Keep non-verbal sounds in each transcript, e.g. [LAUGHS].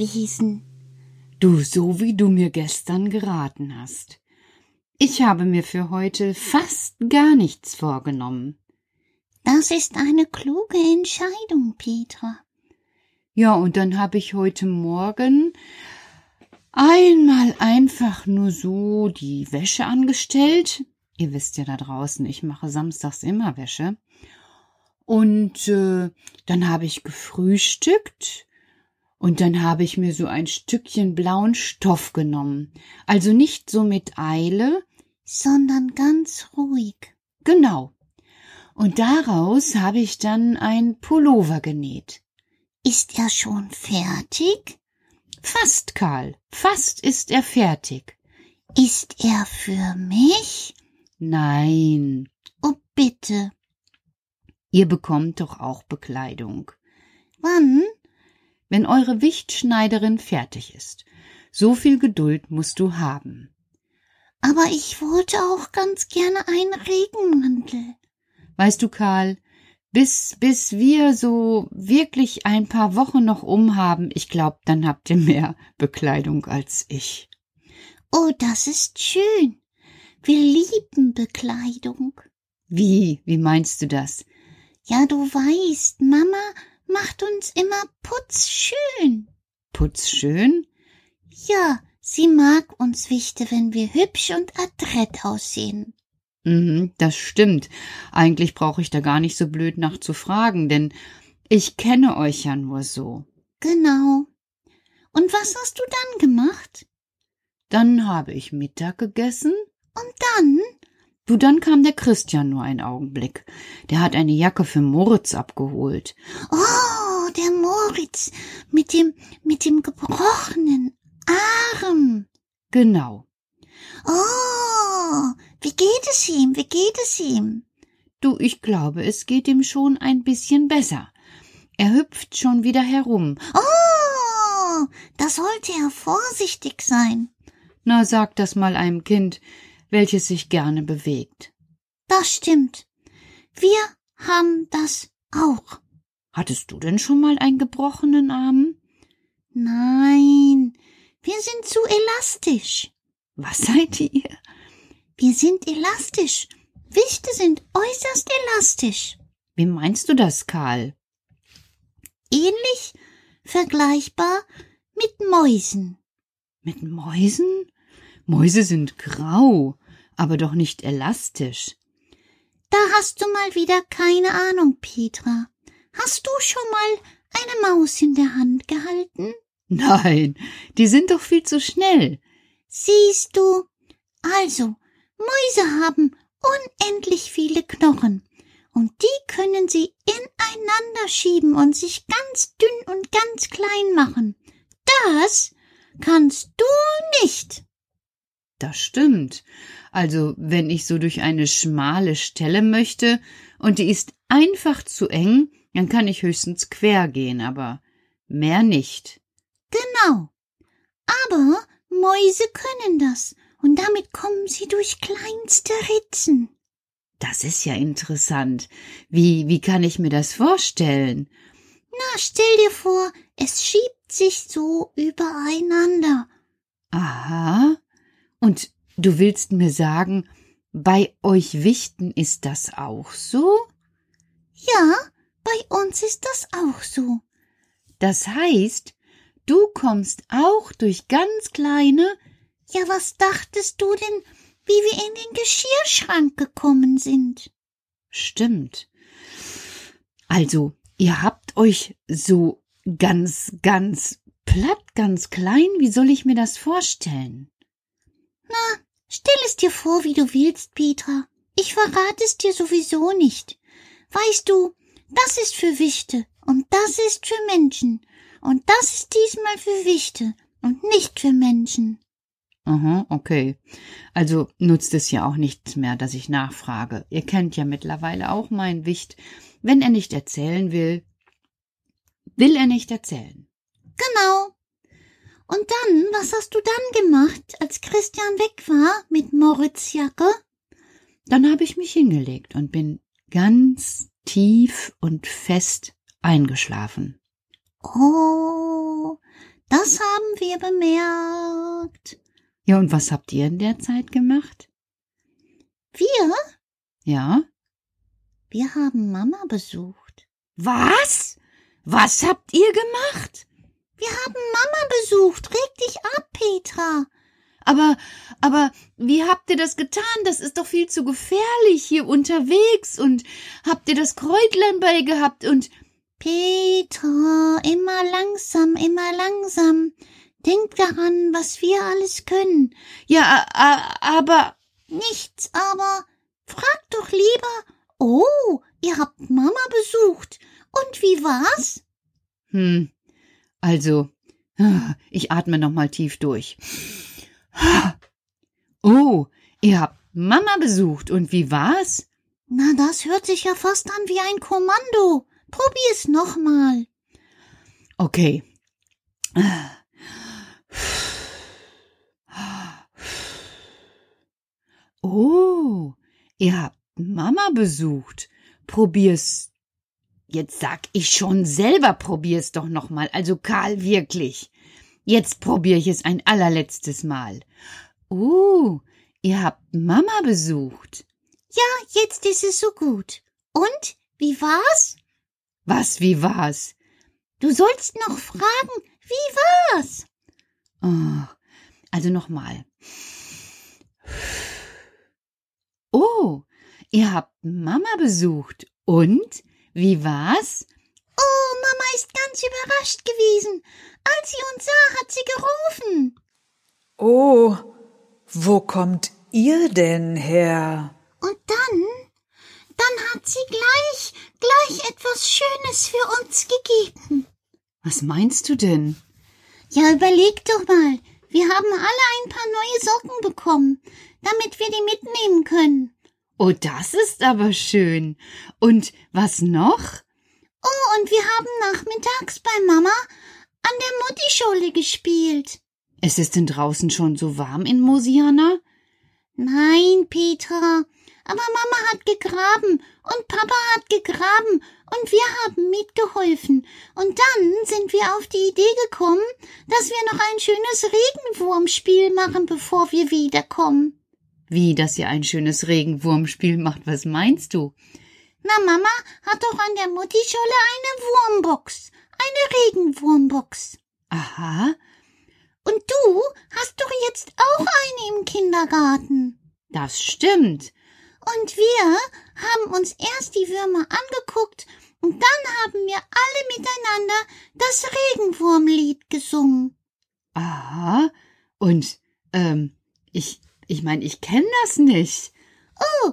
fließen? Du, so wie du mir gestern geraten hast. Ich habe mir für heute fast gar nichts vorgenommen. Das ist eine kluge Entscheidung, Petra. Ja, und dann habe ich heute Morgen einmal einfach nur so die Wäsche angestellt. Ihr wisst ja da draußen, ich mache samstags immer Wäsche. Und äh, dann habe ich gefrühstückt und dann habe ich mir so ein Stückchen blauen Stoff genommen. Also nicht so mit Eile, sondern ganz ruhig. Genau. Und daraus habe ich dann ein Pullover genäht. Ist er schon fertig? Fast, Karl. Fast ist er fertig. Ist er für mich? Nein. Oh, bitte. Ihr bekommt doch auch Bekleidung. Wann? Wenn eure Wichtschneiderin fertig ist. So viel Geduld musst du haben. Aber ich wollte auch ganz gerne einen Regenmantel. Weißt du, Karl, bis, bis wir so wirklich ein paar Wochen noch umhaben, ich glaub, dann habt ihr mehr Bekleidung als ich. Oh, das ist schön. Wir lieben Bekleidung. Wie, wie meinst du das? Ja, du weißt, Mama macht uns immer putzschön. Putzschön? Ja, sie mag uns Wichte, wenn wir hübsch und adrett aussehen. Mhm, das stimmt. Eigentlich brauche ich da gar nicht so blöd nachzufragen, denn ich kenne euch ja nur so. Genau. Und was hast du dann gemacht? Dann habe ich Mittag gegessen. Und dann? Du, dann kam der Christian nur einen Augenblick. Der hat eine Jacke für Moritz abgeholt. Oh, der Moritz mit dem, mit dem gebrochenen Arm. Genau. Oh, wie geht es ihm? Wie geht es ihm? Du, ich glaube, es geht ihm schon ein bisschen besser. Er hüpft schon wieder herum. Oh, da sollte er vorsichtig sein. Na, sag das mal einem Kind, welches sich gerne bewegt. Das stimmt. Wir haben das auch. Hattest du denn schon mal einen gebrochenen Arm? Nein, wir sind zu elastisch. Was seid ihr? Wir sind elastisch. Wichte sind äußerst elastisch. Wie meinst du das, Karl? Ähnlich vergleichbar mit Mäusen. Mit Mäusen? Mäuse sind grau, aber doch nicht elastisch. Da hast du mal wieder keine Ahnung, Petra. Hast du schon mal eine Maus in der Hand gehalten? Nein, die sind doch viel zu schnell. Siehst du? Also, Mäuse haben unendlich viele Knochen. Und die können sie ineinander schieben und sich ganz dünn und ganz klein machen. Das kannst du nicht. Das stimmt. Also, wenn ich so durch eine schmale Stelle möchte und die ist einfach zu eng, dann kann ich höchstens quer gehen, aber mehr nicht. Genau. Aber Mäuse können das, und damit kommen sie durch kleinste Ritzen. Das ist ja interessant. Wie, wie kann ich mir das vorstellen? Na, stell dir vor, es schiebt sich so übereinander. Aha. Und du willst mir sagen, bei euch Wichten ist das auch so? Ja, uns ist das auch so. Das heißt, du kommst auch durch ganz kleine. Ja, was dachtest du denn, wie wir in den Geschirrschrank gekommen sind? Stimmt. Also, ihr habt euch so ganz, ganz platt, ganz klein. Wie soll ich mir das vorstellen? Na, stell es dir vor, wie du willst, Petra. Ich verrate es dir sowieso nicht. Weißt du, das ist für Wichte und das ist für Menschen und das ist diesmal für Wichte und nicht für Menschen. Aha, okay. Also nutzt es ja auch nichts mehr, dass ich nachfrage. Ihr kennt ja mittlerweile auch mein Wicht. Wenn er nicht erzählen will, will er nicht erzählen. Genau. Und dann, was hast du dann gemacht, als Christian weg war mit Moritz Jacke? Dann habe ich mich hingelegt und bin ganz tief und fest eingeschlafen. Oh, das haben wir bemerkt. Ja, und was habt ihr in der Zeit gemacht? Wir? Ja? Wir haben Mama besucht. Was? Was habt ihr gemacht? Wir haben Mama besucht. Reg dich ab, Petra. Aber, aber, wie habt ihr das getan? Das ist doch viel zu gefährlich hier unterwegs und habt ihr das Kräutlein bei gehabt und Petra, immer langsam, immer langsam. Denk daran, was wir alles können. ja, aber Nichts, aber frag doch lieber. Oh, ihr habt Mama besucht. Und wie war's? Hm, also, ich atme noch mal tief durch. Oh, ihr habt Mama besucht. Und wie war's? Na, das hört sich ja fast an wie ein Kommando. Probier's noch mal. Okay. Oh, ihr habt Mama besucht. Probier's. Jetzt sag ich schon selber, probier's doch noch mal. Also Karl, wirklich. Jetzt probier ich es ein allerletztes Mal. Oh, ihr habt Mama besucht. Ja, jetzt ist es so gut. Und? Wie war's? Was, wie war's? Du sollst noch fragen, wie war's? Oh, also nochmal. Oh, ihr habt Mama besucht. Und? Wie war's? Oh, Mama ist ganz überrascht gewesen. Als sie uns sah, hat sie gerufen. Oh, wo kommt ihr denn her? Und dann, dann hat sie gleich, gleich etwas Schönes für uns gegeben. Was meinst du denn? Ja, überleg doch mal. Wir haben alle ein paar neue Socken bekommen, damit wir die mitnehmen können. Oh, das ist aber schön. Und was noch? Oh, und wir haben nachmittags bei Mama an der Muttischule gespielt. Es ist denn draußen schon so warm in Mosiana? Nein, Petra, aber Mama hat gegraben und Papa hat gegraben und wir haben mitgeholfen. Und dann sind wir auf die Idee gekommen, dass wir noch ein schönes Regenwurmspiel machen, bevor wir wiederkommen. Wie, dass ihr ein schönes Regenwurmspiel macht? Was meinst du? Na, Mama hat doch an der Muttischule eine Wurmbox, eine Regenwurmbox. Aha, Und du hast doch jetzt auch eine im Kindergarten. das stimmt. Und wir haben uns erst die Würmer angeguckt und dann haben wir alle miteinander das Regenwurmlied gesungen. Aha. Und, ähm, ich, ich meine, ich kenne das nicht. Oh,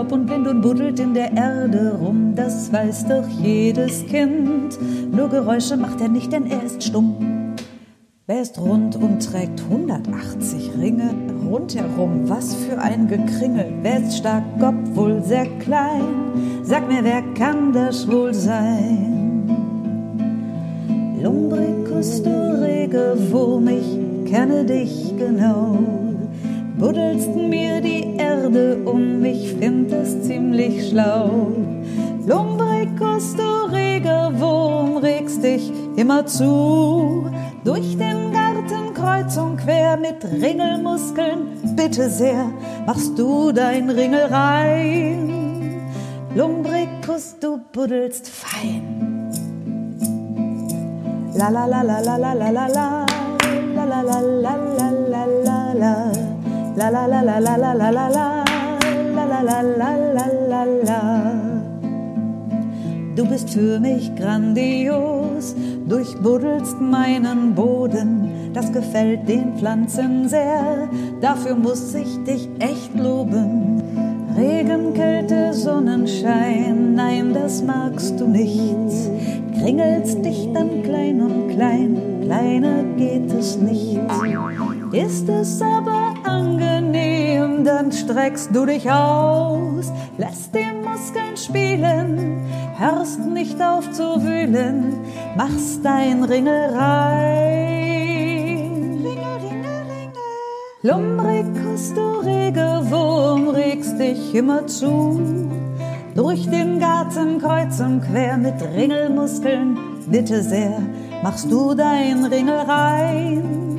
wer ist taub und blind und buddelt in der Erde rum, das weiß doch jedes Kind. Nur Geräusche macht er nicht, denn er ist stumm. Wer ist rund und trägt 180 Ringe rundherum? Was für ein Gekringel. Wer ist stark, obwohl sehr klein? Sag mir, wer kann das wohl sein? Lumbricus, du rege Wurm, ich kenne dich genau. Buddelst mir die Erde um, ich find es ziemlich schlau. Lumbricus, du reger Wurm, regst dich immer zu. Durch den Garten kreuz und quer mit Ringelmuskeln, bitte sehr, machst du dein Ringel rein. Lumbricus, du buddelst fein. La la la la la la la la la la la la la la la la la La la la la la la la la la La la la la la la Du bist für mich grandios, durchbuddelst meinen Boden, das gefällt den Pflanzen sehr, dafür muss ich dich echt loben. Regen, Kälte, Sonnenschein, nein, das magst du nicht. Kringelst dich dann klein und klein, kleiner geht es nicht. Ist es aber angenehm, dann streckst du dich aus, lässt die Muskeln spielen, hörst nicht auf zu wühlen, machst dein Ringel rein. Lumbricus, du reger Wurm, regst dich immer zu. Durch den Garten kreuz und quer mit Ringelmuskeln, bitte sehr, machst du dein Ringel rein.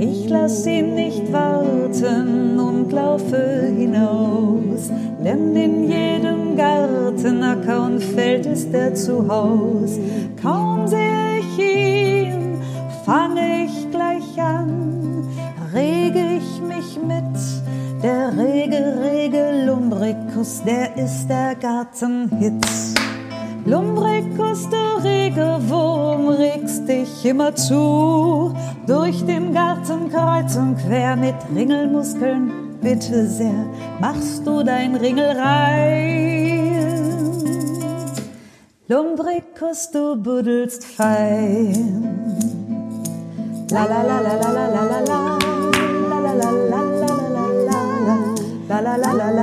Ich lass ihn nicht warten und laufe hinaus, denn in jedem Garten, Acker und Feld ist er zu Haus. Kaum sehe ich ihn, fange ich gleich an, rege ich mich mit. Der rege, rege Lumbricus, der ist der Gartenhit. Lumbricus, du Regewurm, regst dich immer zu. Durch den Garten kreuz und quer mit Ringelmuskeln, bitte sehr, machst du dein Ringel rein. Lumbricus, du buddelst fein. La la la la la la la la la la la la la la la la la la la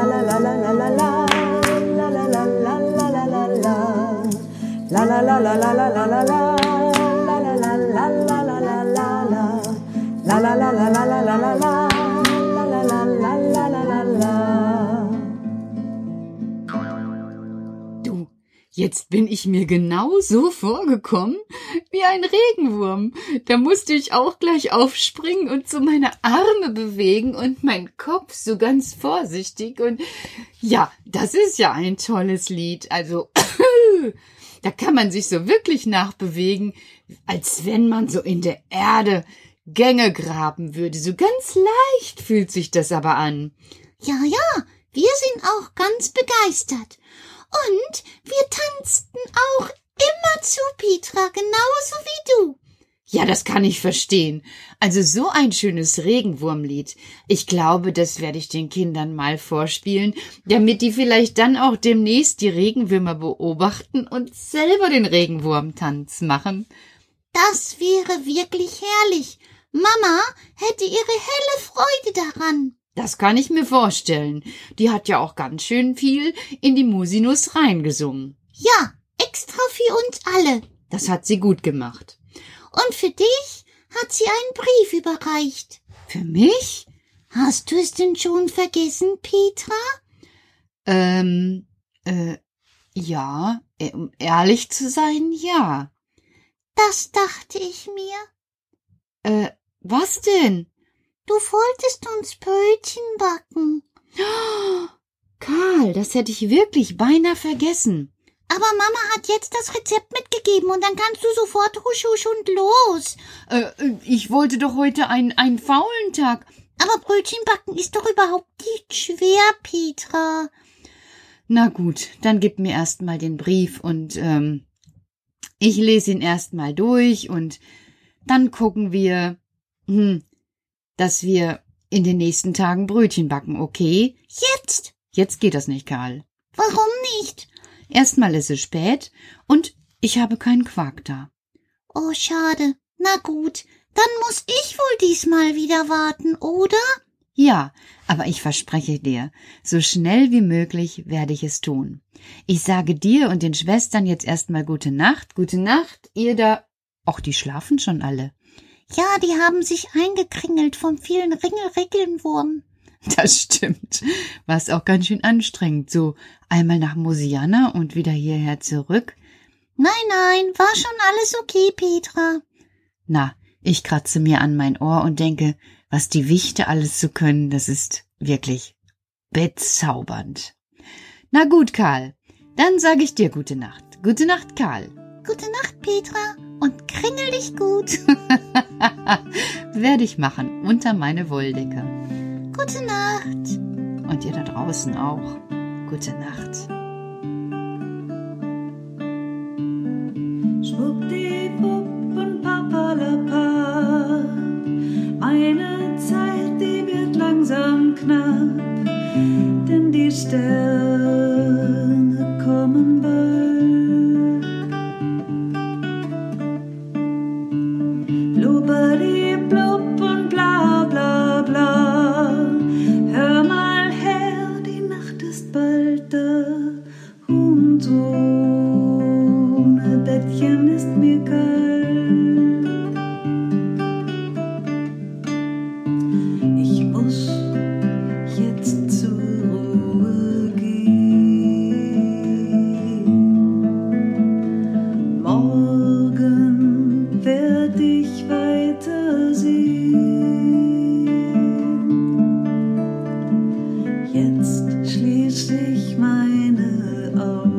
La la la la la la la la la Du, jetzt bin ich mir genau so vorgekommen wie ein Regenwurm. Da musste ich auch gleich aufspringen und so meine Arme bewegen und meinen Kopf so ganz vorsichtig. Und ja, das ist ja ein tolles Lied. Also, da kann man sich so wirklich nachbewegen, als wenn man so in der Erde Gänge graben würde. So ganz leicht fühlt sich das aber an. Ja, ja, wir sind auch ganz begeistert. Und wir tanzten auch immer zu, Petra, genauso wie du. Ja, das kann ich verstehen. Also so ein schönes Regenwurmlied. Ich glaube, das werde ich den Kindern mal vorspielen, damit die vielleicht dann auch demnächst die Regenwürmer beobachten und selber den Regenwurmtanz machen. Das wäre wirklich herrlich. Mama hätte ihre helle Freude daran. Das kann ich mir vorstellen. Die hat ja auch ganz schön viel in die Musinus reingesungen. Ja, extra für uns alle. Das hat sie gut gemacht. Und für dich hat sie einen Brief überreicht. Für mich? Hast du es denn schon vergessen, Petra? Ähm, äh, ja, äh, um ehrlich zu sein, ja. Das dachte ich mir. Äh, was denn? Du wolltest uns Brötchen backen. Oh, [GASPS] Karl, das hätte ich wirklich beinahe vergessen. Aber Mama hat jetzt das Rezept mitgegeben und dann kannst du sofort husch husch und los. Äh, ich wollte doch heute einen, einen faulen Tag. Aber Brötchen backen ist doch überhaupt nicht schwer, Petra. Na gut, dann gib mir erst mal den Brief und ähm, ich lese ihn erst mal durch und dann gucken wir, hm, dass wir in den nächsten Tagen Brötchen backen, okay? Jetzt? Jetzt geht das nicht, Karl. Warum nicht? Erstmal ist es spät und ich habe keinen Quark da. Oh, schade. Na gut, dann muss ich wohl diesmal wieder warten, oder? Ja, aber ich verspreche dir, so schnell wie möglich werde ich es tun. Ich sage dir und den Schwestern jetzt erstmal gute Nacht, gute Nacht, ihr da. Och, die schlafen schon alle. Ja, die haben sich eingekringelt vom vielen Ringelregelnwurm. [LAUGHS] Das stimmt. War es auch ganz schön anstrengend, so einmal nach Mosiana und wieder hierher zurück. Nein, nein, war schon alles okay, Petra. Na, ich kratze mir an mein Ohr und denke, was die Wichte alles zu können, das ist wirklich bezaubernd. Na gut, Karl, dann sage ich dir gute Nacht. Gute Nacht, Karl. Gute Nacht, Petra, und kringel dich gut. [LAUGHS] Werde ich machen, unter meine Wolldecke. Gute Nacht. Und ihr da draußen auch. Gute Nacht. Schwuppdiwupp und papalapa. Meine Zeit, die wird langsam knapp, denn die Sterne schließe ich meine Augen.